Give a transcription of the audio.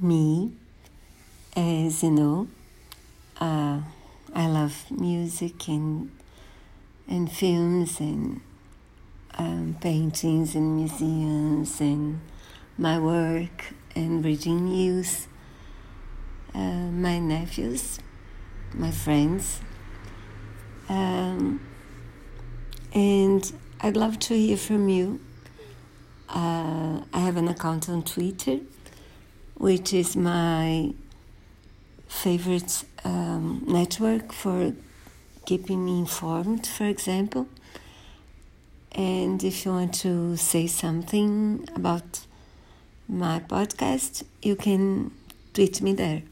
me, as you know, uh, I love music and and films and um, paintings and museums and my work and reading news. Uh, my nephews, my friends, um, and I'd love to hear from you. Uh, I have an account on Twitter, which is my favorite um, network for keeping me informed, for example. And if you want to say something about my podcast, you can tweet me there.